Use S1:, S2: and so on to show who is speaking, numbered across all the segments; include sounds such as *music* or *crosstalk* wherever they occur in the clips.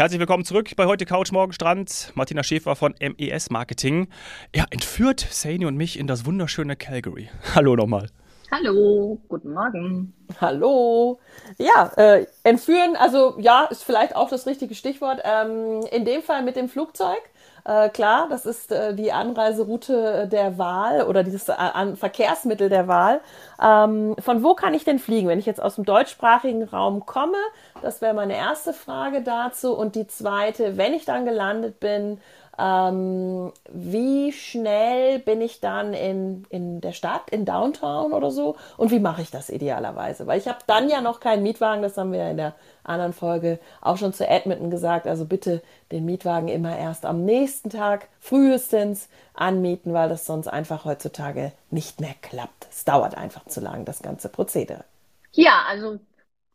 S1: Herzlich willkommen zurück bei heute Couch Morgen Strand. Martina Schäfer von MES Marketing. Er entführt Saini und mich in das wunderschöne Calgary. *laughs* Hallo nochmal.
S2: Hallo, guten Morgen.
S3: Hallo. Ja, äh, entführen, also ja, ist vielleicht auch das richtige Stichwort. Ähm, in dem Fall mit dem Flugzeug. Äh, klar, das ist äh, die Anreiseroute der Wahl oder dieses äh, Verkehrsmittel der Wahl. Ähm, von wo kann ich denn fliegen, wenn ich jetzt aus dem deutschsprachigen Raum komme? Das wäre meine erste Frage dazu. Und die zweite, wenn ich dann gelandet bin, ähm, wie schnell bin ich dann in, in der Stadt, in Downtown oder so? Und wie mache ich das idealerweise? Weil ich habe dann ja noch keinen Mietwagen, das haben wir in der anderen Folge auch schon zu Edmonton gesagt. Also bitte den Mietwagen immer erst am nächsten Tag frühestens anmieten, weil das sonst einfach heutzutage nicht mehr klappt. Es dauert einfach zu lang, das ganze Prozedere.
S2: Ja, also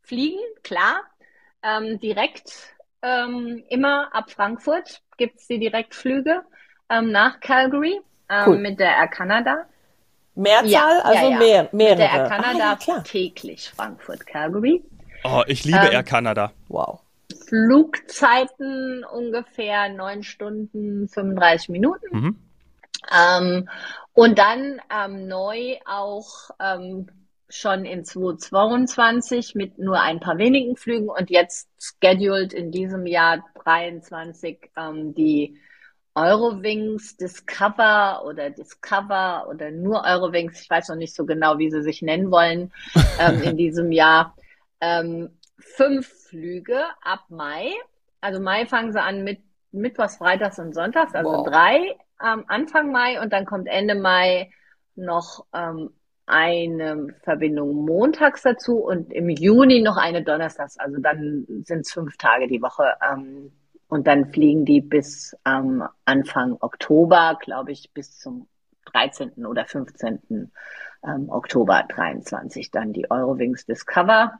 S2: fliegen, klar. Ähm, direkt ähm, immer ab Frankfurt gibt es die Direktflüge ähm, nach Calgary ähm, cool. mit der Air Canada.
S3: Mehrzahl, ja, also ja, ja. Mehr, mehrere. Mit
S2: der Air Canada ah, täglich Frankfurt-Calgary.
S1: Oh, ich liebe ähm, Air Canada.
S3: Wow.
S2: Flugzeiten ungefähr neun Stunden 35 Minuten. Mhm. Ähm, und dann ähm, neu auch ähm, schon in 2022 mit nur ein paar wenigen Flügen und jetzt scheduled in diesem Jahr 23 ähm, die Eurowings Discover oder Discover oder nur Eurowings, ich weiß noch nicht so genau, wie sie sich nennen wollen, *laughs* ähm, in diesem Jahr. Ähm, fünf Flüge ab Mai. Also Mai fangen sie an mit Mittwochs, Freitags und Sonntags, also wow. drei ähm, Anfang Mai und dann kommt Ende Mai noch ähm, eine Verbindung montags dazu und im Juni noch eine donnerstags. Also dann sind es fünf Tage die Woche. Ähm, und dann fliegen die bis ähm, Anfang Oktober, glaube ich, bis zum 13. oder 15. Ähm, Oktober 23 dann die Eurowings Discover.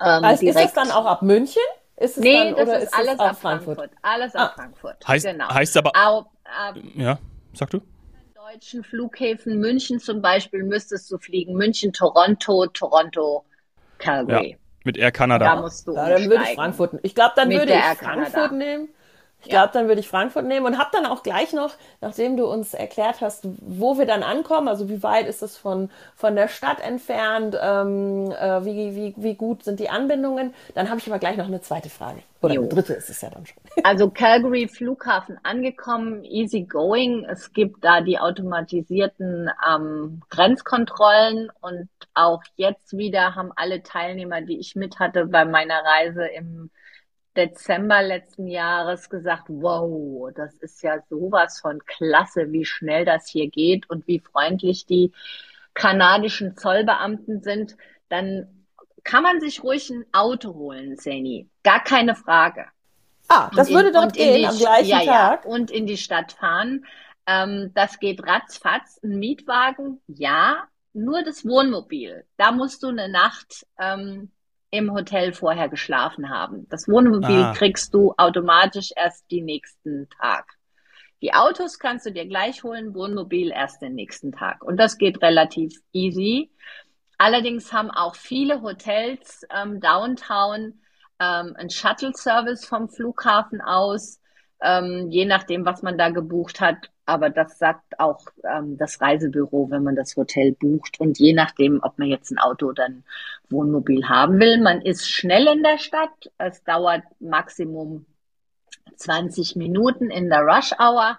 S3: Ähm, also ist es dann auch ab München?
S2: Ist es nee, dann, das ist, ist alles ab Frankfurt? Frankfurt. Alles ab ah. Frankfurt.
S1: Heißt, genau. heißt aber. Au, ab, ja, sag du?
S2: deutschen Flughäfen, München zum Beispiel, müsstest du fliegen. München, Toronto, Toronto, Calgary.
S1: Mit Air Canada.
S3: Da musst du ja, dann würde ich Frankfurt. Ich glaube, dann mit würde ich Frankfurt nehmen. Ich glaube, dann würde ich Frankfurt nehmen und habe dann auch gleich noch, nachdem du uns erklärt hast, wo wir dann ankommen, also wie weit ist es von, von der Stadt entfernt, ähm, äh, wie, wie, wie gut sind die Anbindungen, dann habe ich aber gleich noch eine zweite Frage. Oder jo. eine dritte ist es ja dann schon. *laughs*
S2: Also Calgary Flughafen angekommen, easy going. Es gibt da die automatisierten ähm, Grenzkontrollen und auch jetzt wieder haben alle Teilnehmer, die ich mit hatte bei meiner Reise im Dezember letzten Jahres gesagt, wow, das ist ja sowas von klasse, wie schnell das hier geht und wie freundlich die kanadischen Zollbeamten sind, dann kann man sich ruhig ein Auto holen, Seni. Gar keine Frage.
S3: Ah, das in, würde doch gehen am gleichen ja, Tag.
S2: Ja, und in die Stadt fahren. Ähm, das geht ratzfatz. Ein Mietwagen, ja. Nur das Wohnmobil. Da musst du eine Nacht ähm, im Hotel vorher geschlafen haben. Das Wohnmobil ah. kriegst du automatisch erst die nächsten Tag. Die Autos kannst du dir gleich holen, Wohnmobil erst den nächsten Tag. Und das geht relativ easy. Allerdings haben auch viele Hotels ähm, downtown ähm, einen Shuttle-Service vom Flughafen aus, ähm, je nachdem, was man da gebucht hat. Aber das sagt auch ähm, das Reisebüro, wenn man das Hotel bucht. Und je nachdem, ob man jetzt ein Auto oder ein Wohnmobil haben will. Man ist schnell in der Stadt. Es dauert Maximum 20 Minuten in der Rush Hour.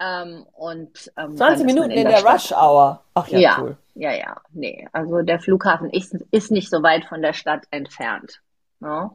S2: Ähm, und,
S3: ähm, 20 Minuten in, in der, der Rush Hour.
S2: Ach ja, ja, cool. Ja, ja, nee. Also der Flughafen ist, ist nicht so weit von der Stadt entfernt. Ja,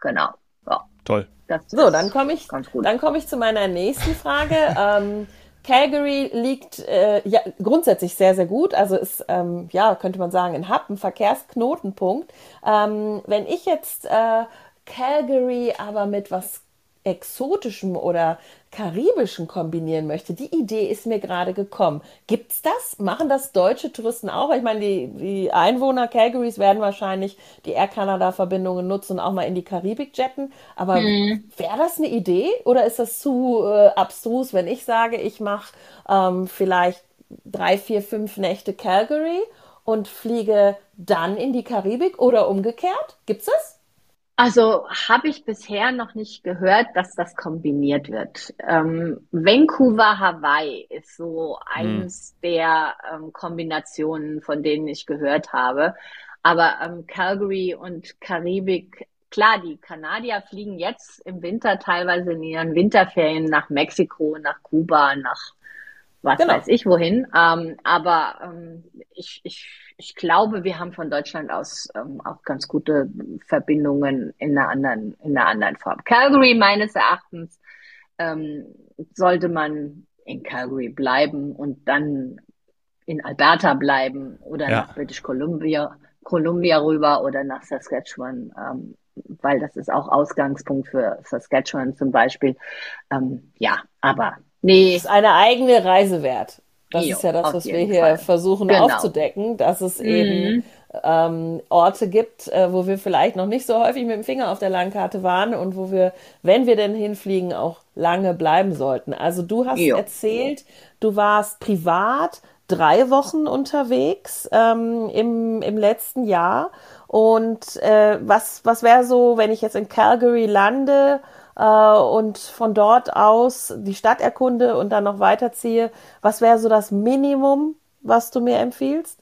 S2: genau. Ja.
S1: Toll.
S3: Das so, dann komme ich, dann komme ich zu meiner nächsten Frage. *laughs* ähm, Calgary liegt äh, ja, grundsätzlich sehr, sehr gut. Also ist, ähm, ja, könnte man sagen, ein Hub, ein Verkehrsknotenpunkt. Ähm, wenn ich jetzt äh, Calgary aber mit was Exotischem oder Karibischen kombinieren möchte. Die Idee ist mir gerade gekommen. Gibt's das? Machen das deutsche Touristen auch? Ich meine, die, die Einwohner Calgarys werden wahrscheinlich die Air Canada Verbindungen nutzen und auch mal in die Karibik jetten. Aber hm. wäre das eine Idee oder ist das zu äh, abstrus, wenn ich sage, ich mache ähm, vielleicht drei, vier, fünf Nächte Calgary und fliege dann in die Karibik oder umgekehrt? Gibt's das?
S2: Also habe ich bisher noch nicht gehört, dass das kombiniert wird. Ähm, Vancouver, Hawaii ist so eins hm. der ähm, Kombinationen, von denen ich gehört habe. Aber ähm, Calgary und Karibik, klar, die Kanadier fliegen jetzt im Winter teilweise in ihren Winterferien nach Mexiko, nach Kuba, nach was genau. weiß ich wohin. Ähm, aber ähm, ich, ich, ich glaube, wir haben von Deutschland aus ähm, auch ganz gute Verbindungen in einer anderen, in einer anderen Form. Calgary meines Erachtens ähm, sollte man in Calgary bleiben und dann in Alberta bleiben oder ja. nach British Columbia, Columbia rüber oder nach Saskatchewan, ähm, weil das ist auch Ausgangspunkt für Saskatchewan zum Beispiel. Ähm, ja, aber
S3: Nee. Das ist eine eigene Reise wert. Das jo, ist ja das, was wir hier Fall. versuchen genau. aufzudecken, dass es mhm. eben ähm, Orte gibt, äh, wo wir vielleicht noch nicht so häufig mit dem Finger auf der Landkarte waren und wo wir, wenn wir denn hinfliegen, auch lange bleiben sollten. Also du hast jo. erzählt, du warst privat drei Wochen unterwegs ähm, im, im letzten Jahr. Und äh, was, was wäre so, wenn ich jetzt in Calgary lande? Äh, und von dort aus die Stadt erkunde und dann noch weiterziehe, was wäre so das Minimum, was du mir empfiehlst?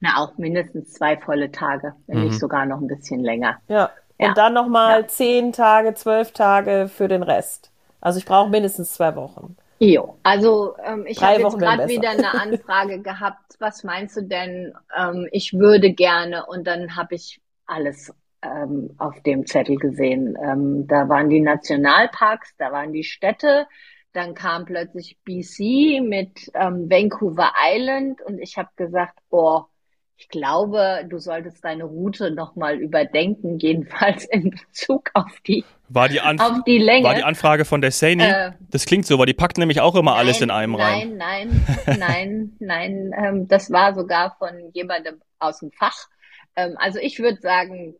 S2: Na, auch mindestens zwei volle Tage, wenn mhm. nicht sogar noch ein bisschen länger.
S3: Ja. Und ja. dann nochmal ja. zehn Tage, zwölf Tage für den Rest. Also ich brauche mindestens zwei Wochen.
S2: Jo, also ähm, ich habe jetzt gerade wieder eine Anfrage gehabt. Was meinst du denn? Ähm, ich würde gerne und dann habe ich alles ähm, auf dem Zettel gesehen. Ähm, da waren die Nationalparks, da waren die Städte, dann kam plötzlich BC mit ähm, Vancouver Island und ich habe gesagt, oh, ich glaube, du solltest deine Route nochmal überdenken, *laughs* jedenfalls in Bezug auf die,
S1: war die, Anf auf die Länge. War die Anfrage von der Sani? Äh, das klingt so, weil die packt nämlich auch immer nein, alles in einem
S2: rein. Nein, nein, nein, *laughs* nein. Ähm, das war sogar von jemandem aus dem Fach. Ähm, also ich würde sagen,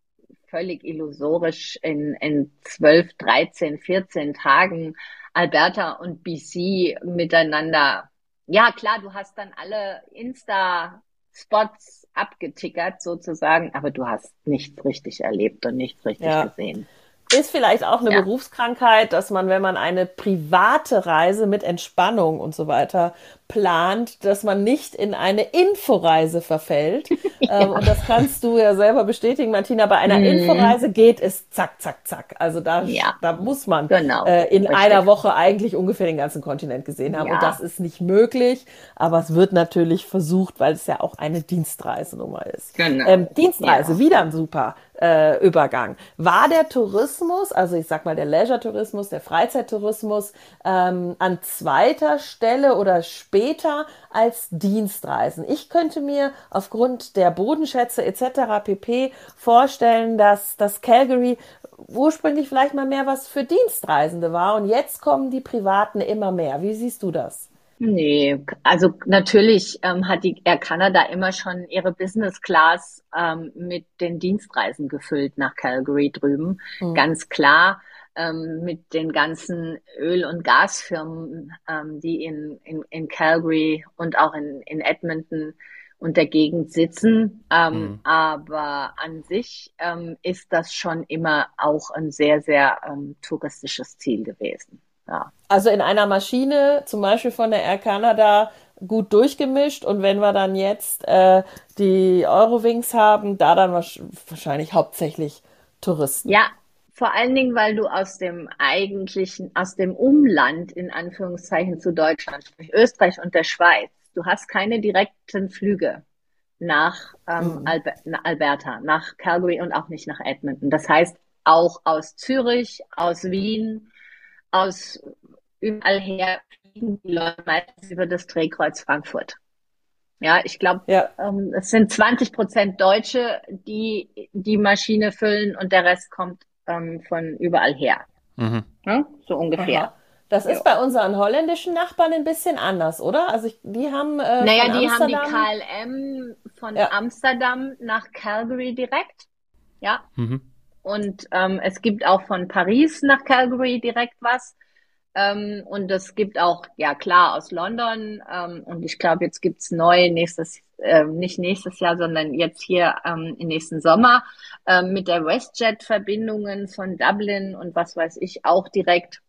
S2: völlig illusorisch in, in 12, 13, 14 Tagen Alberta und BC miteinander. Ja, klar, du hast dann alle Insta-Spots abgetickert sozusagen, aber du hast nichts richtig erlebt und nichts richtig ja. gesehen.
S3: Ist vielleicht auch eine ja. Berufskrankheit, dass man, wenn man eine private Reise mit Entspannung und so weiter plant, dass man nicht in eine Inforeise verfällt. *laughs* ja. ähm, und das kannst du ja selber bestätigen, Martina. Bei einer mhm. Inforeise geht es zack, zack, zack. Also da, ja. da muss man genau. äh, in Richtig. einer Woche eigentlich ungefähr den ganzen Kontinent gesehen haben. Und das ist nicht möglich. Aber es wird natürlich versucht, weil es ja auch eine Dienstreisenummer ist. Genau. Ähm, Dienstreise, wieder ein super äh, Übergang. War der Tourismus, also ich sag mal der Leisure-Tourismus, der Freizeittourismus, ähm, an zweiter Stelle oder später als Dienstreisen. Ich könnte mir aufgrund der Bodenschätze etc. pp. vorstellen, dass das Calgary ursprünglich vielleicht mal mehr was für Dienstreisende war und jetzt kommen die Privaten immer mehr. Wie siehst du das?
S2: Nee, also natürlich ähm, hat die Air Canada immer schon ihre Business Class ähm, mit den Dienstreisen gefüllt nach Calgary drüben. Mhm. Ganz klar ähm, mit den ganzen Öl- und Gasfirmen, ähm, die in, in, in Calgary und auch in, in Edmonton und der Gegend sitzen. Ähm, mhm. Aber an sich ähm, ist das schon immer auch ein sehr, sehr ähm, touristisches Ziel gewesen. Ja.
S3: Also in einer Maschine, zum Beispiel von der Air Canada, gut durchgemischt und wenn wir dann jetzt äh, die Eurowings haben, da dann wahrscheinlich hauptsächlich Touristen.
S2: Ja, vor allen Dingen, weil du aus dem eigentlichen, aus dem Umland in Anführungszeichen zu Deutschland, sprich Österreich und der Schweiz, du hast keine direkten Flüge nach ähm, mhm. Alber Alberta, nach Calgary und auch nicht nach Edmonton. Das heißt, auch aus Zürich, aus Wien, aus überall her fliegen die Leute meistens über das Drehkreuz Frankfurt. Ja, ich glaube, ja. ähm, es sind 20 Prozent Deutsche, die die Maschine füllen und der Rest kommt ähm, von überall her. Mhm. Ja, so ungefähr. Aha.
S3: Das ist bei unseren holländischen Nachbarn ein bisschen anders, oder? Also ich, die haben. Äh,
S2: naja, die Amsterdam... haben die KLM von ja. Amsterdam nach Calgary direkt. Ja. Mhm. Und ähm, es gibt auch von Paris nach Calgary direkt was. Ähm, und es gibt auch, ja klar, aus London. Ähm, und ich glaube, jetzt gibt's neu nächstes äh, nicht nächstes Jahr, sondern jetzt hier ähm, im nächsten Sommer äh, mit der WestJet-Verbindungen von Dublin und was weiß ich auch direkt.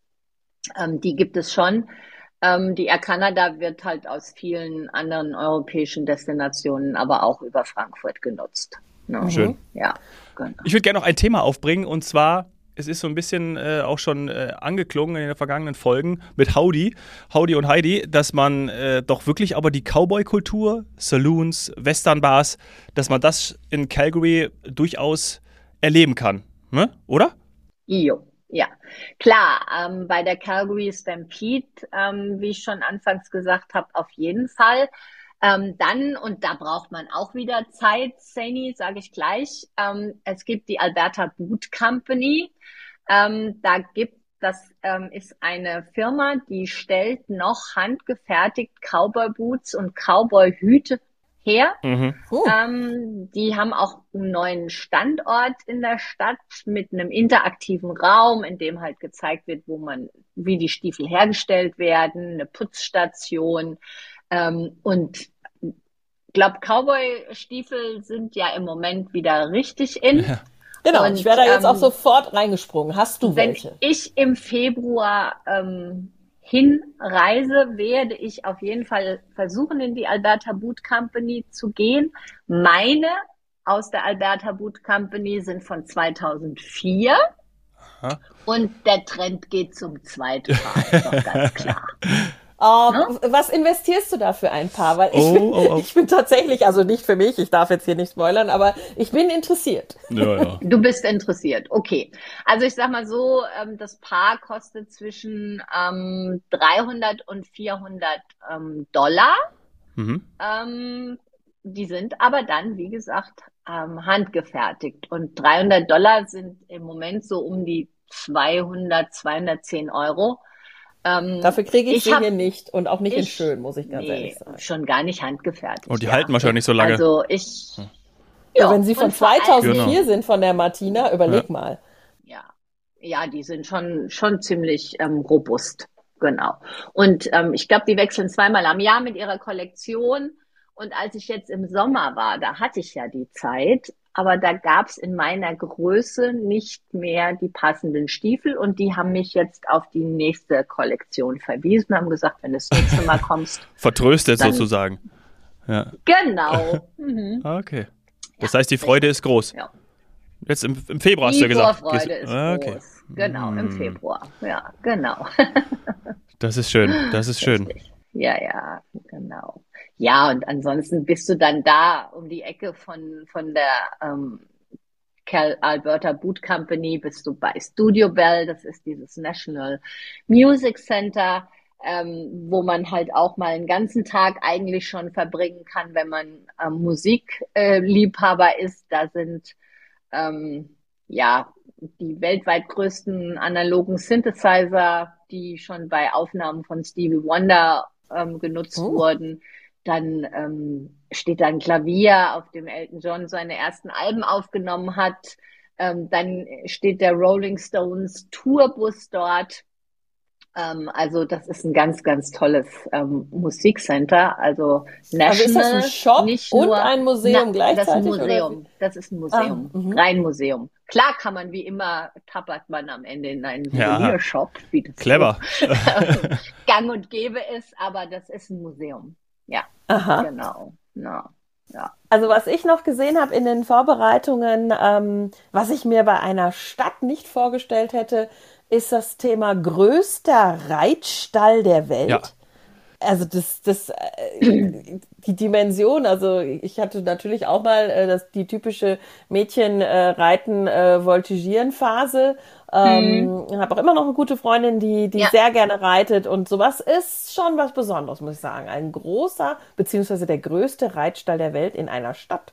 S2: Ähm, die gibt es schon. Ähm, die Air Canada wird halt aus vielen anderen europäischen Destinationen, aber auch über Frankfurt genutzt.
S1: Ne? Schön. Ja, genau. Ich würde gerne noch ein Thema aufbringen und zwar es ist so ein bisschen äh, auch schon äh, angeklungen in den vergangenen Folgen mit Howdy, Howdy und Heidi, dass man äh, doch wirklich aber die Cowboy-Kultur, Saloons, Western-Bars, dass man das in Calgary durchaus erleben kann, ne? oder?
S2: Jo, ja, klar. Ähm, bei der Calgary Stampede, ähm, wie ich schon anfangs gesagt habe, auf jeden Fall. Ähm, dann, und da braucht man auch wieder Zeit, Sani, sage ich gleich, ähm, es gibt die Alberta Boot Company. Ähm, da gibt das ähm, ist eine Firma, die stellt noch handgefertigt Cowboy Boots und Cowboy Hüte her. Mhm. Oh. Ähm, die haben auch einen neuen Standort in der Stadt mit einem interaktiven Raum, in dem halt gezeigt wird, wo man, wie die Stiefel hergestellt werden, eine Putzstation. Ähm, und ich glaube, Cowboy-Stiefel sind ja im Moment wieder richtig in. Ja.
S3: Genau, und, ich wäre da jetzt ähm, auch sofort reingesprungen. Hast du welche?
S2: Wenn ich im Februar ähm, hinreise, werde ich auf jeden Fall versuchen, in die Alberta Boot Company zu gehen. Meine aus der Alberta Boot Company sind von 2004. Aha. Und der Trend geht zum zweiten Mal, ist doch ganz klar. *laughs*
S3: Oh, ne? Was investierst du da für ein Paar? Weil ich, oh, bin, oh, oh. *laughs* ich bin tatsächlich, also nicht für mich, ich darf jetzt hier nicht spoilern, aber ich bin interessiert.
S2: Ja, ja. *laughs* Du bist interessiert, okay. Also ich sag mal so, ähm, das Paar kostet zwischen ähm, 300 und 400 ähm, Dollar. Mhm. Ähm, die sind aber dann, wie gesagt, ähm, handgefertigt. Und 300 Dollar sind im Moment so um die 200, 210 Euro.
S3: Ähm, Dafür kriege ich, ich sie hab, hier nicht und auch nicht ich, in schön, muss ich ganz nee, ehrlich sagen.
S2: Schon gar nicht handgefertigt.
S1: Und die ja. halten wahrscheinlich so lange.
S2: Also ich.
S3: Hm. Ja, wenn sie von 2004 genau. sind von der Martina, überleg ja. mal.
S2: Ja, ja, die sind schon schon ziemlich ähm, robust, genau. Und ähm, ich glaube, die wechseln zweimal am Jahr mit ihrer Kollektion. Und als ich jetzt im Sommer war, da hatte ich ja die Zeit, aber da gab's in meiner Größe nicht mehr die passenden Stiefel und die haben mich jetzt auf die nächste Kollektion verwiesen, haben gesagt, wenn du das nächste Mal *laughs* kommst.
S1: Vertröstet sozusagen.
S2: Ja. Genau. *laughs* Mhm.
S1: Okay. Das ja, heißt, die Freude ist groß. Ja. Jetzt im, im Februar hast du ja gesagt.
S2: Die Vorfreude ist ah, okay. groß. Genau, im hm. Februar. Ja, genau.
S1: das ist schön, das ist *laughs* schön.
S2: Ja, ja, genau. Ja, und ansonsten bist du dann da um die Ecke von, von der ähm, Cal Alberta Boot Company, bist du bei Studio Bell, das ist dieses National Music Center, ähm, wo man halt auch mal einen ganzen Tag eigentlich schon verbringen kann, wenn man ähm, Musikliebhaber äh, ist. Da sind ähm, ja die weltweit größten analogen Synthesizer, die schon bei Aufnahmen von Stevie Wonder ähm, genutzt oh. wurden. Dann ähm, steht da ein Klavier, auf dem Elton John seine ersten Alben aufgenommen hat. Ähm, dann steht der Rolling Stones Tourbus dort. Ähm, also das ist ein ganz, ganz tolles ähm, Musikcenter. Also
S3: National. Also ist das ein Shop nicht und nur, ein Museum na, gleichzeitig?
S2: Das ist ein Museum. Das ist ein Museum. Ah, mhm. Rein Museum. Klar kann man wie immer, tappert man am Ende in einen Souvenirshop, ja. wie das
S1: Clever.
S2: So, *laughs* *laughs* gang und gäbe ist, aber das ist ein Museum. Ja, Aha. genau. No. Ja.
S3: Also was ich noch gesehen habe in den Vorbereitungen, ähm, was ich mir bei einer Stadt nicht vorgestellt hätte, ist das Thema größter Reitstall der Welt. Ja. Also das, das, äh, die Dimension, also ich hatte natürlich auch mal äh, das, die typische Mädchenreiten, äh, äh, Voltigieren Phase ähm, mhm. Habe auch immer noch eine gute Freundin, die, die ja. sehr gerne reitet und sowas ist schon was Besonderes, muss ich sagen. Ein großer, beziehungsweise der größte Reitstall der Welt in einer Stadt.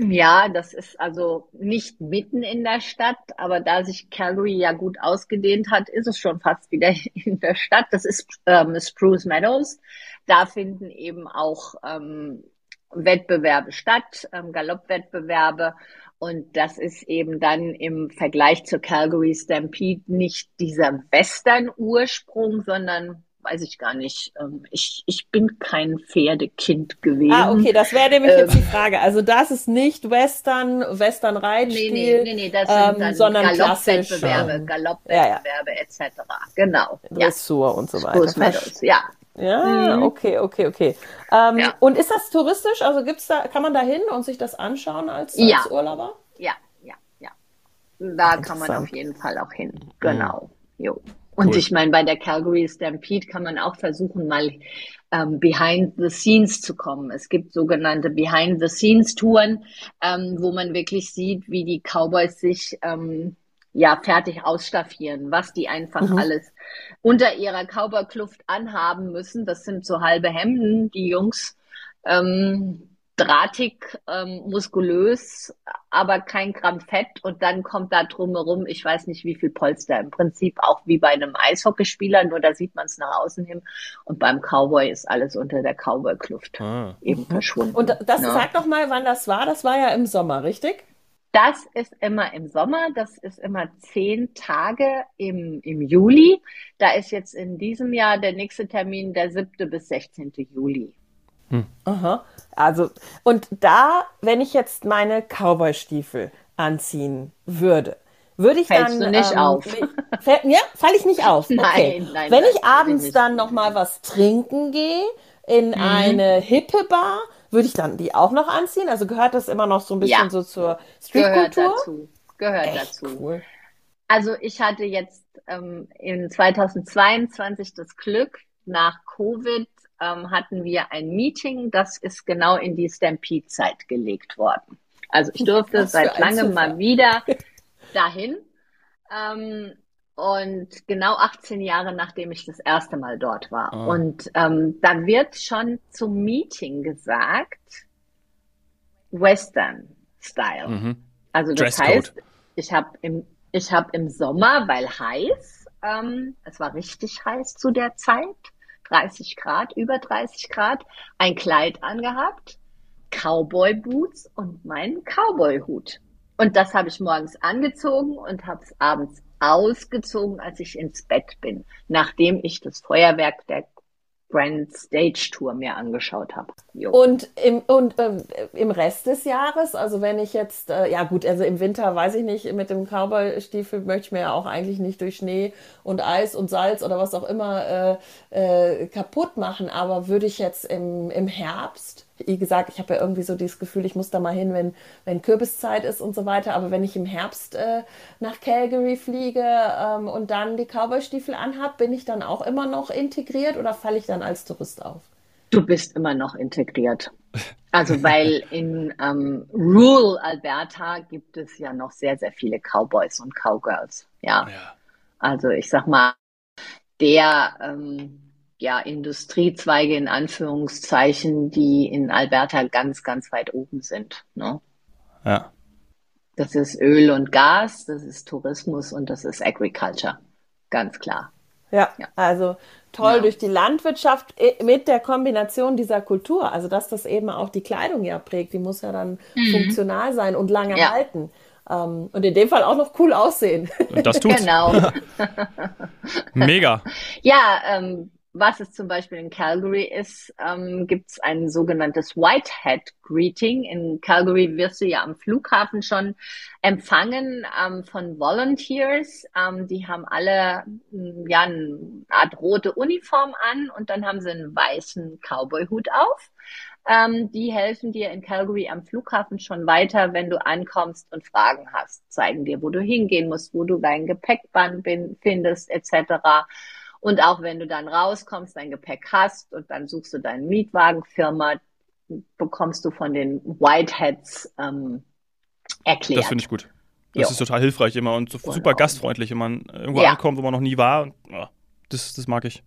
S2: Ja, das ist also nicht mitten in der Stadt, aber da sich Calgary ja gut ausgedehnt hat, ist es schon fast wieder *laughs* in der Stadt. Das ist ähm, Spruce Meadows. Da finden eben auch ähm, Wettbewerbe statt, ähm, Galoppwettbewerbe. Und das ist eben dann im Vergleich zur Calgary Stampede nicht dieser Western-Ursprung, sondern weiß ich gar nicht. Ähm, ich, ich bin kein Pferdekind gewesen.
S3: Ah, okay, das wäre nämlich ähm, jetzt die Frage. Also das ist nicht Western, Western Reitstil, nee, nee, nee, nee, das sind ähm, sondern
S2: Galoppwettbewerbe, Galoppwettbewerbe ja, ja. etc. Genau.
S3: Dressur
S2: ja.
S3: und so weiter.
S2: Meadows, ja.
S3: Ja, mhm. okay, okay, okay. Ähm, ja. Und ist das touristisch? Also gibt's da, kann man da hin und sich das anschauen als, als
S2: ja.
S3: Urlauber?
S2: Ja, ja, ja. Da kann man auf jeden Fall auch hin. Genau. Mhm. Jo. Und cool. ich meine, bei der Calgary Stampede kann man auch versuchen, mal ähm, behind the scenes zu kommen. Es gibt sogenannte behind the scenes Touren, ähm, wo man wirklich sieht, wie die Cowboys sich ähm, ja fertig ausstaffieren, was die einfach mhm. alles unter ihrer Cowboy-Kluft anhaben müssen. Das sind so halbe Hemden, die Jungs. Ähm, drahtig, ähm, muskulös, aber kein Gramm Fett und dann kommt da drumherum, ich weiß nicht wie viel Polster, im Prinzip auch wie bei einem Eishockeyspieler, nur da sieht man es nach außen hin und beim Cowboy ist alles unter der Cowboy-Kluft ah. eben verschwunden.
S3: Und das ja. sag doch mal, wann das war, das war ja im Sommer, richtig?
S2: Das ist immer im Sommer, das ist immer zehn Tage im, im Juli. Da ist jetzt in diesem Jahr der nächste Termin der 7. bis 16. Juli.
S3: Hm. Aha. Also, und da, wenn ich jetzt meine Cowboy-Stiefel anziehen würde, würde ich
S2: Fällst
S3: dann.
S2: du nicht ähm, auf.
S3: Fäll, ja, falle ich nicht auf. *laughs*
S2: Okay. Nein, nein.
S3: Wenn ich abends ich dann noch mal was trinken gehe in mhm. eine hippe Bar, würde ich dann die auch noch anziehen? Also gehört das immer noch so ein bisschen ja. so zur Streetkultur?
S2: Gehört dazu. Gehört Echt dazu. Cool. Also ich hatte jetzt ähm, in 2022 das Glück, nach Covid ähm, hatten wir ein Meeting, das ist genau in die Stampede-Zeit gelegt worden. Also ich durfte seit langem mal wieder *laughs* dahin. Ähm, und genau 18 Jahre nachdem ich das erste Mal dort war. Oh. Und ähm, da wird schon zum Meeting gesagt, Western Style. Mhm. Also das Dresscode. heißt, ich habe im, ich hab im Sommer, weil heiß, ähm, es war richtig heiß zu der Zeit, 30 Grad, über 30 Grad, ein Kleid angehabt, Cowboy Boots und meinen Cowboy Hut. Und das habe ich morgens angezogen und habe es abends ausgezogen, als ich ins Bett bin, nachdem ich das Feuerwerk der Grand Stage Tour mir angeschaut habe.
S3: Und, im, und ähm, im Rest des Jahres, also wenn ich jetzt, äh, ja gut, also im Winter weiß ich nicht, mit dem Cowboy-Stiefel möchte ich mir ja auch eigentlich nicht durch Schnee und Eis und Salz oder was auch immer äh, äh, kaputt machen, aber würde ich jetzt im, im Herbst wie gesagt, ich habe ja irgendwie so dieses Gefühl, ich muss da mal hin, wenn, wenn Kürbiszeit ist und so weiter. Aber wenn ich im Herbst äh, nach Calgary fliege ähm, und dann die Cowboy-Stiefel anhab, bin ich dann auch immer noch integriert oder falle ich dann als Tourist auf?
S2: Du bist immer noch integriert. Also weil in ähm, Rural Alberta gibt es ja noch sehr, sehr viele Cowboys und Cowgirls. Ja. ja. Also ich sag mal, der ähm, ja, Industriezweige in Anführungszeichen, die in Alberta ganz, ganz weit oben sind. Ne?
S1: Ja.
S2: Das ist Öl und Gas, das ist Tourismus und das ist Agriculture. Ganz klar.
S3: Ja, ja. also toll ja. durch die Landwirtschaft äh, mit der Kombination dieser Kultur. Also, dass das eben auch die Kleidung ja prägt, die muss ja dann mhm. funktional sein und lange ja. halten. Um, ähm, und in dem Fall auch noch cool aussehen.
S1: Und das *laughs* tut's.
S2: Genau. *laughs*
S1: Mega.
S2: Ja, ähm, was es zum Beispiel in Calgary ist, ähm, gibt es ein sogenanntes Whitehead Greeting. In Calgary wirst du ja am Flughafen schon empfangen ähm, von Volunteers. Ähm, die haben alle hm, ja eine Art rote Uniform an und dann haben sie einen weißen Cowboy-Hut auf. Ähm, die helfen dir in Calgary am Flughafen schon weiter, wenn du ankommst und Fragen hast, zeigen dir, wo du hingehen musst, wo du dein Gepäckband findest, etc. Und auch wenn du dann rauskommst, dein Gepäck hast und dann suchst du deine Mietwagenfirma, bekommst du von den Whiteheads ähm, erklärt.
S1: Das finde ich gut. Das jo. ist total hilfreich immer und so super gastfreundlich, wenn man irgendwo ja. ankommt, wo man noch nie war. Und, oh, das, das mag ich.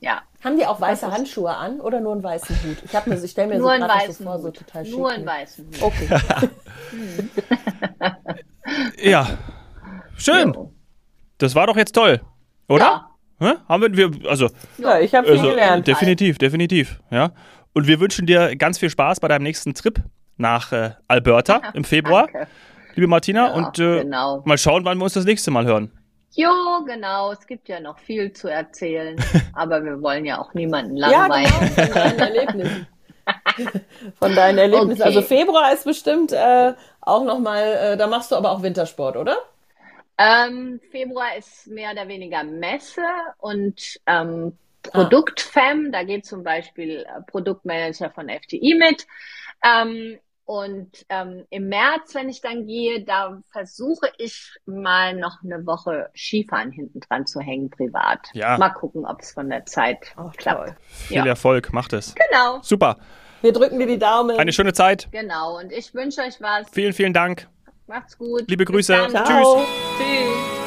S2: Ja.
S3: Haben die auch weiße Handschuhe an oder nur einen weißen Hut? Ich, hab mir, ich stelle mir
S2: nur
S3: so
S2: gerade so
S3: vor,
S2: Hut.
S3: so total schick.
S2: Nur einen weißen Hut.
S3: Okay. *laughs* *laughs*
S1: ja. Schön. Jo. Das war doch jetzt toll, oder? Ja. Hä? Haben wir, also,
S3: ja, ich habe viel also, gelernt.
S1: Definitiv, definitiv, ja. Und wir wünschen dir ganz viel Spaß bei deinem nächsten Trip nach äh, Alberta *laughs* im Februar,
S2: Danke.
S1: liebe Martina. Ja, und äh, genau. mal schauen, wann wir uns das nächste Mal hören.
S2: Jo, genau. Es gibt ja noch viel zu erzählen, *laughs* aber wir wollen ja auch niemanden langweilen. Ja, genau,
S3: von deinen Erlebnissen. *laughs* von deinen Erlebnissen. Okay. Also Februar ist bestimmt äh, auch nochmal, äh, da machst du aber auch Wintersport, oder?
S2: Ähm, Februar ist mehr oder weniger Messe und ähm, Produktfem. Ah. Da geht zum Beispiel äh, Produktmanager von FTI mit. Ähm, und ähm, im März, wenn ich dann gehe, da versuche ich mal noch eine Woche Skifahren hinten dran zu hängen, privat. Ja. Mal gucken, ob es von der Zeit oh, klappt. Toll.
S1: Viel ja. Erfolg, macht es.
S2: Genau.
S1: Super.
S3: Wir drücken dir die Daumen.
S1: Eine schöne Zeit.
S2: Genau. Und ich wünsche euch was.
S1: Vielen, vielen Dank.
S2: Macht's gut.
S1: Liebe Grüße.
S3: Tschüss. Tschüss.